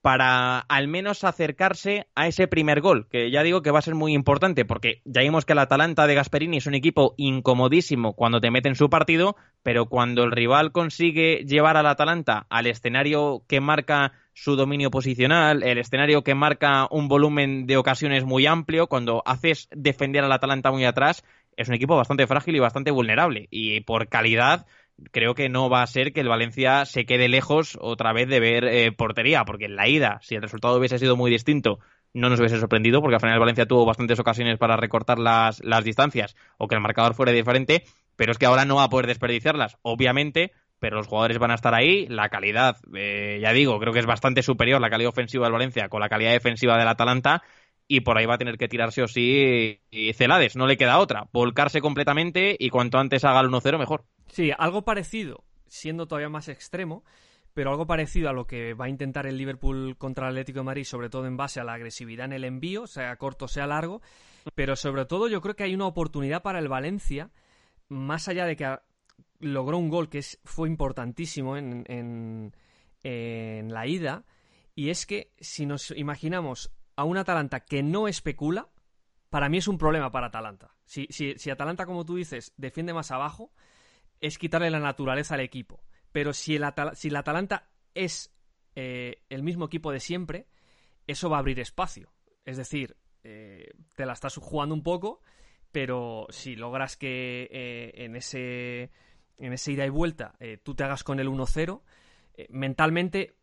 para al menos acercarse a ese primer gol, que ya digo que va a ser muy importante, porque ya vimos que el Atalanta de Gasperini es un equipo incomodísimo cuando te mete en su partido, pero cuando el rival consigue llevar al Atalanta al escenario que marca su dominio posicional, el escenario que marca un volumen de ocasiones muy amplio, cuando haces defender al Atalanta muy atrás, es un equipo bastante frágil y bastante vulnerable. Y por calidad, creo que no va a ser que el Valencia se quede lejos otra vez de ver eh, portería, porque en la ida, si el resultado hubiese sido muy distinto, no nos hubiese sorprendido, porque al final el Valencia tuvo bastantes ocasiones para recortar las, las distancias o que el marcador fuera diferente, pero es que ahora no va a poder desperdiciarlas, obviamente, pero los jugadores van a estar ahí, la calidad, eh, ya digo, creo que es bastante superior la calidad ofensiva del Valencia con la calidad defensiva del Atalanta, y por ahí va a tener que tirarse o sí y Celades, no le queda otra, volcarse completamente y cuanto antes haga el 1-0 mejor. Sí, algo parecido, siendo todavía más extremo, pero algo parecido a lo que va a intentar el Liverpool contra el Atlético de Madrid, sobre todo en base a la agresividad en el envío, sea corto, sea largo, pero sobre todo yo creo que hay una oportunidad para el Valencia, más allá de que logró un gol que es, fue importantísimo en, la ida, y es que si nos imaginamos a un Atalanta que no especula, para mí es un problema para Atalanta. Si, si, Atalanta, como tú dices, defiende más abajo, es quitarle la naturaleza al equipo. Pero si el, si Atalanta es eh, el mismo equipo de siempre, eso va a abrir espacio. Es decir, eh, te la estás jugando un poco, pero si logras que eh, en, ese, en ese ida y vuelta tú te hagas con el 1-0, mentalmente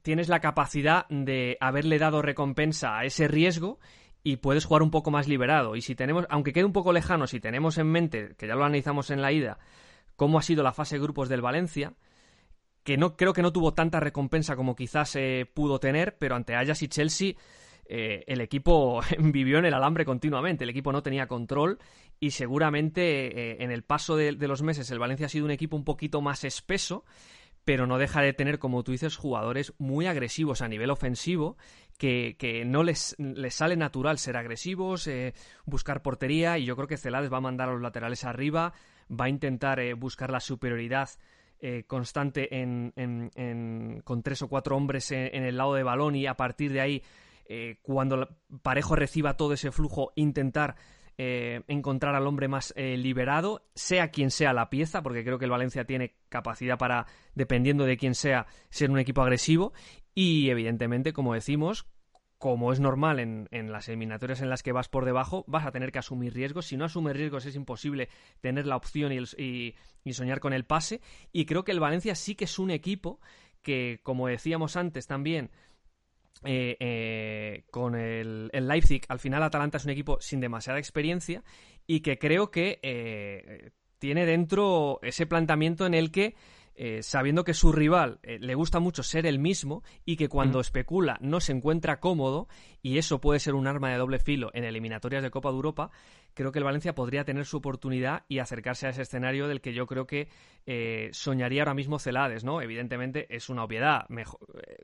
tienes la capacidad de haberle dado recompensa a ese riesgo y puedes jugar un poco más liberado. Y si tenemos, aunque quede un poco lejano, si tenemos en mente, que ya lo analizamos en la ida, cómo ha sido la fase de grupos del Valencia, que no creo que no tuvo tanta recompensa como quizás se pudo tener, pero ante Ajax y Chelsea eh, el equipo [laughs] vivió en el alambre continuamente, el equipo no tenía control y seguramente eh, en el paso de, los meses el Valencia ha sido un equipo un poquito más espeso pero no deja de tener, como tú dices, jugadores muy agresivos a nivel ofensivo, que, no les, les, sale natural ser agresivos, eh, buscar portería, y yo creo que Celades va a mandar a los laterales arriba, va a intentar eh, buscar la superioridad eh, constante en, en, con tres o cuatro hombres en, el lado de balón y a partir de ahí, cuando Parejo reciba todo ese flujo, intentar eh, encontrar al hombre más eh, liberado, sea quien sea la pieza, porque creo que el Valencia tiene capacidad para, dependiendo de quién sea, ser un equipo agresivo. Y evidentemente, como decimos, como es normal en, las eliminatorias en las que vas por debajo, vas a tener que asumir riesgos. Si no asumes riesgos es imposible tener la opción y, y, soñar con el pase. Y creo que el Valencia sí que es un equipo que, como decíamos antes también, eh, eh, con el, Leipzig, al final Atalanta es un equipo sin demasiada experiencia y que creo que eh, tiene dentro ese planteamiento en el que eh, sabiendo que su rival eh, le gusta mucho ser el mismo y que cuando especula no se encuentra cómodo, y eso puede ser un arma de doble filo en eliminatorias de Copa de Europa, creo que el Valencia podría tener su oportunidad y acercarse a ese escenario del que yo creo que eh, soñaría ahora mismo Celades, ¿no? Evidentemente es una obviedad.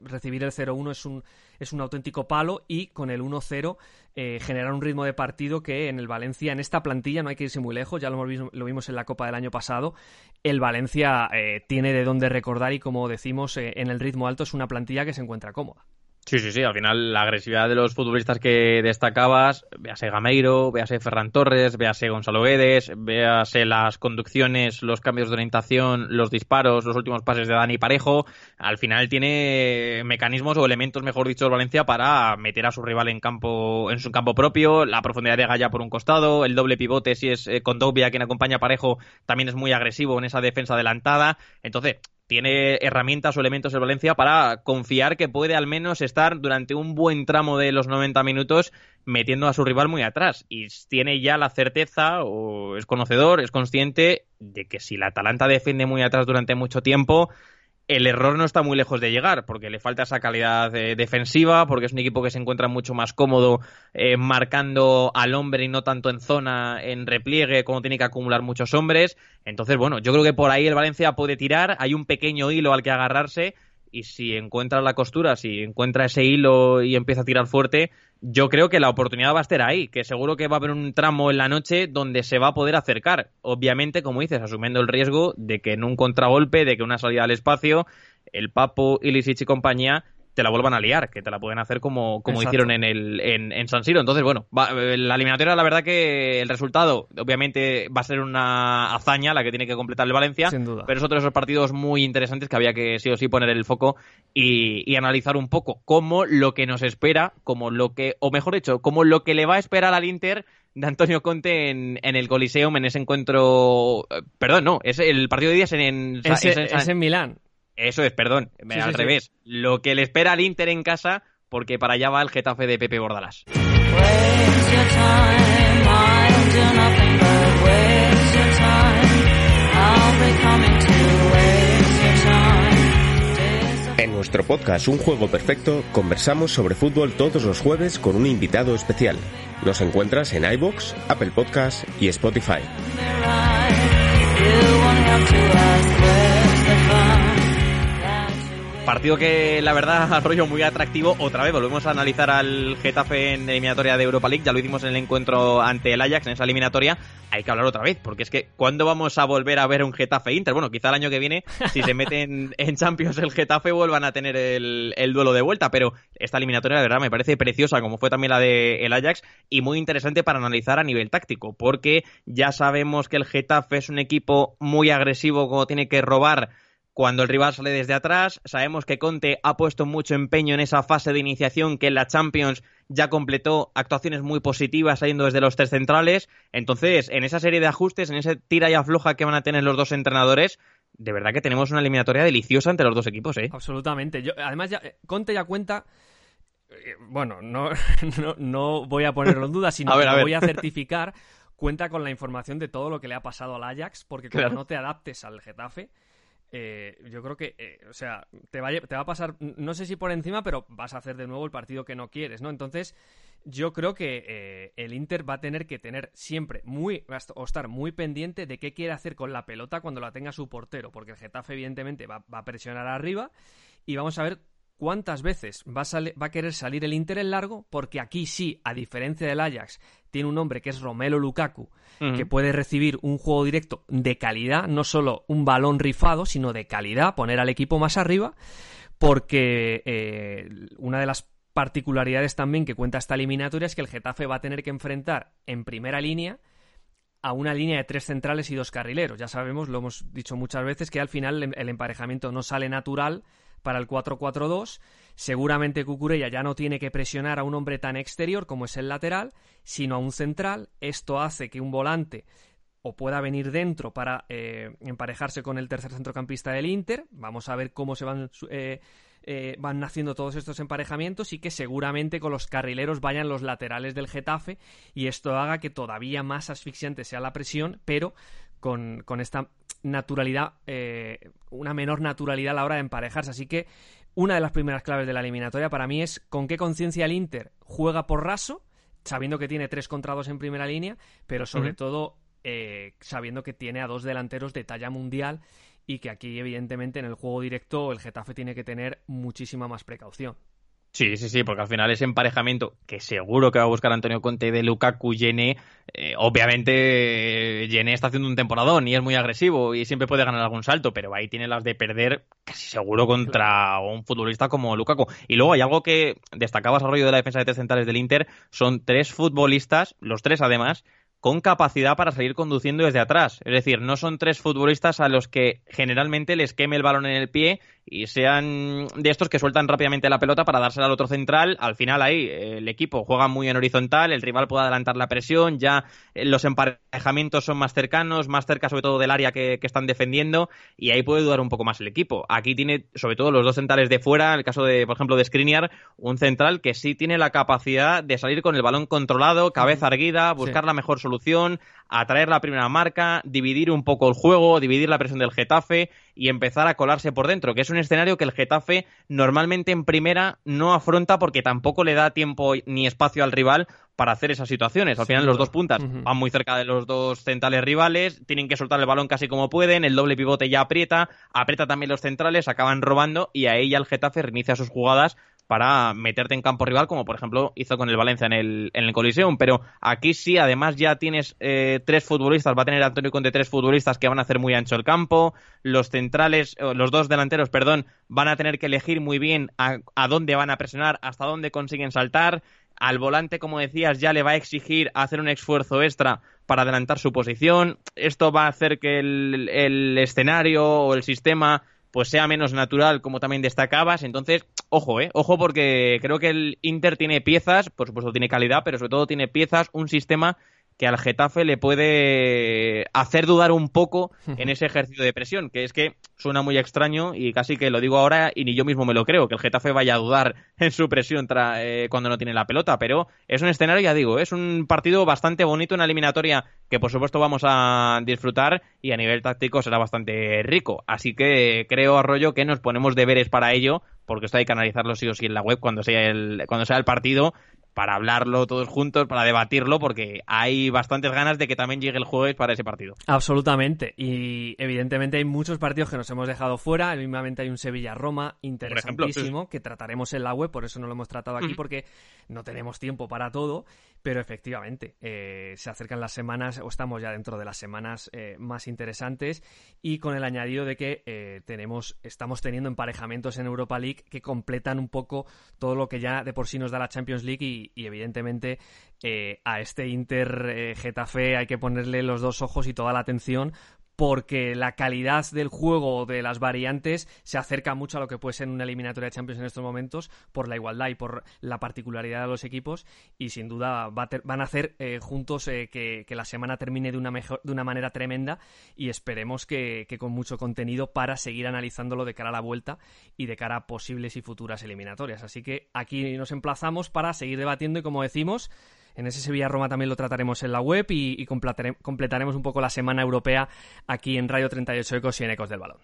recibir el 0-1 es un, es un auténtico palo y con el 1-0 generar un ritmo de partido que en el Valencia, en esta plantilla, no hay que irse muy lejos, ya lo, lo vimos en la Copa del año pasado, el Valencia tiene de dónde recordar y como decimos, eh, en el ritmo alto es una plantilla que se encuentra cómoda. Sí, sí, sí. Al final, la agresividad de los futbolistas que destacabas, véase Gameiro, véase Ferran Torres, véase Gonzalo Guedes, véase las conducciones, los cambios de orientación, los disparos, los últimos pases de Dani Parejo. Al final tiene mecanismos o elementos, mejor dicho, Valencia para meter a su rival en campo, en su campo propio, la profundidad de Gaya por un costado, el doble pivote si es eh, con Dobia quien acompaña a Parejo también es muy agresivo en esa defensa adelantada. Entonces, tiene herramientas o elementos de Valencia para confiar que puede al menos estar durante un buen tramo de los 90 minutos metiendo a su rival muy atrás. Y tiene ya la certeza, o es conocedor, es consciente de que si la Atalanta defiende muy atrás durante mucho tiempo, el error no está muy lejos de llegar, porque le falta esa calidad eh, defensiva, porque es un equipo que se encuentra mucho más cómodo eh, marcando al hombre y no tanto en zona, en repliegue, como tiene que acumular muchos hombres. Entonces, bueno, yo creo que por ahí el Valencia puede tirar, hay un pequeño hilo al que agarrarse y si encuentra la costura, si encuentra ese hilo y empieza a tirar fuerte, yo creo que la oportunidad va a estar ahí, que seguro que va a haber un tramo en la noche donde se va a poder acercar. Obviamente, como dices, asumiendo el riesgo de que en un contragolpe, de que una salida al espacio, el Papo, Ilisic y compañía te la vuelvan a liar, que te la pueden hacer como, como hicieron en, el, en, San Siro. Entonces, bueno, eh, la eliminatoria, la verdad que el resultado, obviamente, va a ser una hazaña la que tiene que completar el Valencia, Sin duda. pero es otro de esos partidos muy interesantes que había que sí o sí poner el foco y, analizar un poco cómo lo que nos espera, como lo que, o mejor dicho, como lo que le va a esperar al Inter de Antonio Conte en, el Coliseum en ese encuentro. Eh, perdón, no, es el partido de días en, en, es en Milán. Eso es, perdón, al revés. Lo que le espera al Inter en casa, porque para allá va el Getafe de Pepe Bordalás. En nuestro podcast Un Juego Perfecto conversamos sobre fútbol todos los jueves con un invitado especial. Nos encuentras en iBox, Apple Podcast y Spotify. Partido que la verdad [laughs] rollo muy atractivo. Otra vez volvemos a analizar al Getafe en eliminatoria de Europa League. Ya lo hicimos en el encuentro ante el Ajax en esa eliminatoria. Hay que hablar otra vez, porque es que ¿cuándo vamos a volver a ver un Getafe Inter? Bueno, quizá el año que viene, [laughs] si se meten en Champions el Getafe, vuelvan a tener el, duelo de vuelta. Pero esta eliminatoria, de verdad, me parece preciosa, como fue también la de el Ajax, y muy interesante para analizar a nivel táctico, porque ya sabemos que el Getafe es un equipo muy agresivo, como tiene que robar cuando el rival sale desde atrás. Sabemos que Conte ha puesto mucho empeño en esa fase de iniciación que en la Champions ya completó actuaciones muy positivas saliendo desde los tres centrales. Entonces, en esa serie de ajustes, en ese tira y afloja que van a tener los dos entrenadores, de verdad que tenemos una eliminatoria deliciosa entre los dos equipos, ¿eh? Absolutamente. Yo, además, ya, Conte ya cuenta eh, bueno, [laughs] no, no, voy a ponerlo en duda, sino [laughs] que lo voy a certificar. Cuenta con la información de todo lo que le ha pasado al Ajax, porque como no te adaptes al Getafe, eh, yo creo que, eh, o sea, te va, te va a pasar, no sé si por encima, pero vas a hacer de nuevo el partido que no quieres, ¿no? Entonces, yo creo que eh, el Inter va a tener que tener siempre muy, o estar muy pendiente de qué quiere hacer con la pelota cuando la tenga su portero, porque el Getafe, evidentemente, va a presionar arriba y vamos a ver cuántas veces va a, va a, querer salir el Inter en largo, porque aquí sí, a diferencia del Ajax, tiene un hombre que es Romelo Lukaku, que puede recibir un juego directo de calidad, no solo un balón rifado, sino de calidad, poner al equipo más arriba, porque eh, una de las particularidades también que cuenta esta eliminatoria es que el Getafe va a tener que enfrentar en primera línea a una línea de tres centrales y dos carrileros. Ya sabemos, lo hemos dicho muchas veces, que al final el emparejamiento no sale natural para el 4-4-2. Seguramente Cucurella ya no tiene que presionar a un hombre tan exterior como es el lateral, sino a un central. Esto hace que un volante o pueda venir dentro para eh, emparejarse con el tercer centrocampista del Inter. Vamos a ver cómo se van, eh, eh, van naciendo todos estos emparejamientos y que seguramente con los carrileros vayan los laterales del Getafe y esto haga que todavía más asfixiante sea la presión, pero con, con esta naturalidad, eh, una menor naturalidad a la hora de emparejarse. Así que una de las primeras claves de la eliminatoria para mí es con qué conciencia el Inter juega por raso, sabiendo que tiene tres contra dos en primera línea, pero sobre todo eh, sabiendo que tiene a dos delanteros de talla mundial y que aquí evidentemente en el juego directo el Getafe tiene que tener muchísima más precaución. Sí, sí, sí, porque al final ese emparejamiento que seguro que va a buscar Antonio Conte de Lukaku Yene, eh, obviamente Yene está haciendo un temporadón y es muy agresivo y siempre puede ganar algún salto, pero ahí tiene las de perder casi seguro contra un futbolista como Lukaku. Y luego hay algo que destacaba desarrollo de la defensa de tres centrales del Inter, son tres futbolistas, los tres además, con capacidad para salir conduciendo desde atrás. Es decir, no son tres futbolistas a los que generalmente les queme el balón en el pie y sean de estos que sueltan rápidamente la pelota para dársela al otro central. Al final ahí el equipo juega muy en horizontal, el rival puede adelantar la presión, ya eh, los emparejamientos son más cercanos, más cerca sobre todo del área que, están defendiendo y ahí puede dudar un poco más el equipo. Aquí tiene sobre todo los dos centrales de fuera, el caso de, por ejemplo, de Skriniar, un central que sí tiene la capacidad de salir con el balón controlado, cabeza erguida, buscar la mejor solución, atraer la primera marca, dividir un poco el juego, dividir la presión del Getafe y empezar a colarse por dentro, que es un escenario que el Getafe normalmente en primera no afronta porque tampoco le da tiempo ni espacio al rival para hacer esas situaciones. Al final los dos puntas van muy cerca de los dos centrales rivales, tienen que soltar el balón casi como pueden, el doble pivote ya aprieta, aprieta también los centrales, acaban robando y ahí ya el Getafe reinicia sus jugadas para meterte en campo rival, como por ejemplo hizo con el Valencia en el, en el Coliseum. Pero aquí sí, además ya tienes eh, tres futbolistas, va a tener Antonio Conte tres futbolistas que van a hacer muy ancho el campo. Los centrales, los dos delanteros, perdón, van a tener que elegir muy bien a, dónde van a presionar, hasta dónde consiguen saltar. Al volante, como decías, ya le va a exigir hacer un esfuerzo extra para adelantar su posición. Esto va a hacer que el, el escenario o el sistema pues sea menos natural, como también destacabas. Entonces, ojo, eh, ojo porque creo que el Inter tiene piezas, por supuesto tiene calidad, pero sobre todo tiene piezas, un sistema que al Getafe le puede hacer dudar un poco [laughs] en ese ejercicio de presión, que es que suena muy extraño y casi que lo digo ahora y ni yo mismo me lo creo, que el Getafe vaya a dudar [laughs] en su presión eh, cuando no tiene la pelota, pero es un escenario, ya digo, es un partido bastante bonito, una eliminatoria que por supuesto vamos a disfrutar y a nivel táctico será bastante rico, así que creo, Arroyo, que nos ponemos deberes para ello, porque esto hay que analizarlo sí o sí en la web cuando sea el, cuando sea el partido para hablarlo todos juntos, para debatirlo, porque hay bastantes ganas de que también llegue el jueves para ese partido. Absolutamente. Y evidentemente hay muchos partidos que nos hemos dejado fuera. Mismamente hay un Sevilla-Roma interesantísimo que trataremos en la web, por eso no lo hemos tratado aquí, porque no tenemos tiempo para todo. Pero efectivamente, eh, se acercan las semanas, o estamos ya dentro de las semanas eh, más interesantes, y con el añadido de que eh, tenemos, estamos teniendo emparejamientos en Europa League que completan un poco todo lo que ya de por sí nos da la Champions League y, y, evidentemente eh, a este Inter eh, Getafe hay que ponerle los dos ojos y toda la atención porque la calidad del juego de las variantes se acerca mucho a lo que puede ser una eliminatoria de Champions en estos momentos por la igualdad y por la particularidad de los equipos y sin duda van a hacer eh, juntos eh, que, la semana termine de una, mejor, de una manera tremenda y esperemos que, que, con mucho contenido para seguir analizándolo de cara a la vuelta y de cara a posibles y futuras eliminatorias. Así que aquí nos emplazamos para seguir debatiendo y como decimos en ese Sevilla-Roma también lo trataremos en la web y, completaremos un poco la semana europea aquí en Radio 38 Ecos y en Ecos del Balón.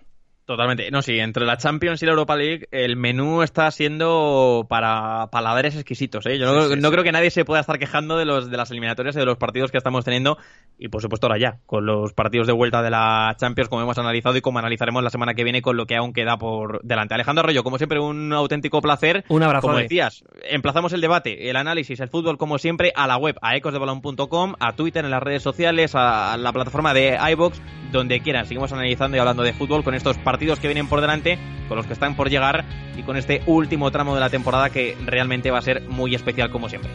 Totalmente. No, sí, entre la Champions y la Europa League, el menú está siendo para paladares exquisitos. ¿eh? Yo no, creo que nadie se pueda estar quejando de, los, de las eliminatorias y de los partidos que estamos teniendo. Y por supuesto, ahora ya, con los partidos de vuelta de la Champions, como hemos analizado y como analizaremos la semana que viene con lo que aún queda por delante. Alejandro Arroyo, como siempre, un auténtico placer. Un abrazo. Como decías, emplazamos el debate, el análisis, el fútbol, como siempre, a la web, a ecosdebalón.com, a Twitter, en las redes sociales, a la plataforma de iBox, donde quieran. Seguimos analizando y hablando de fútbol con estos partidos partidos que vienen por delante, con los que están por llegar y con este último tramo de la temporada que realmente va a ser muy especial como siempre.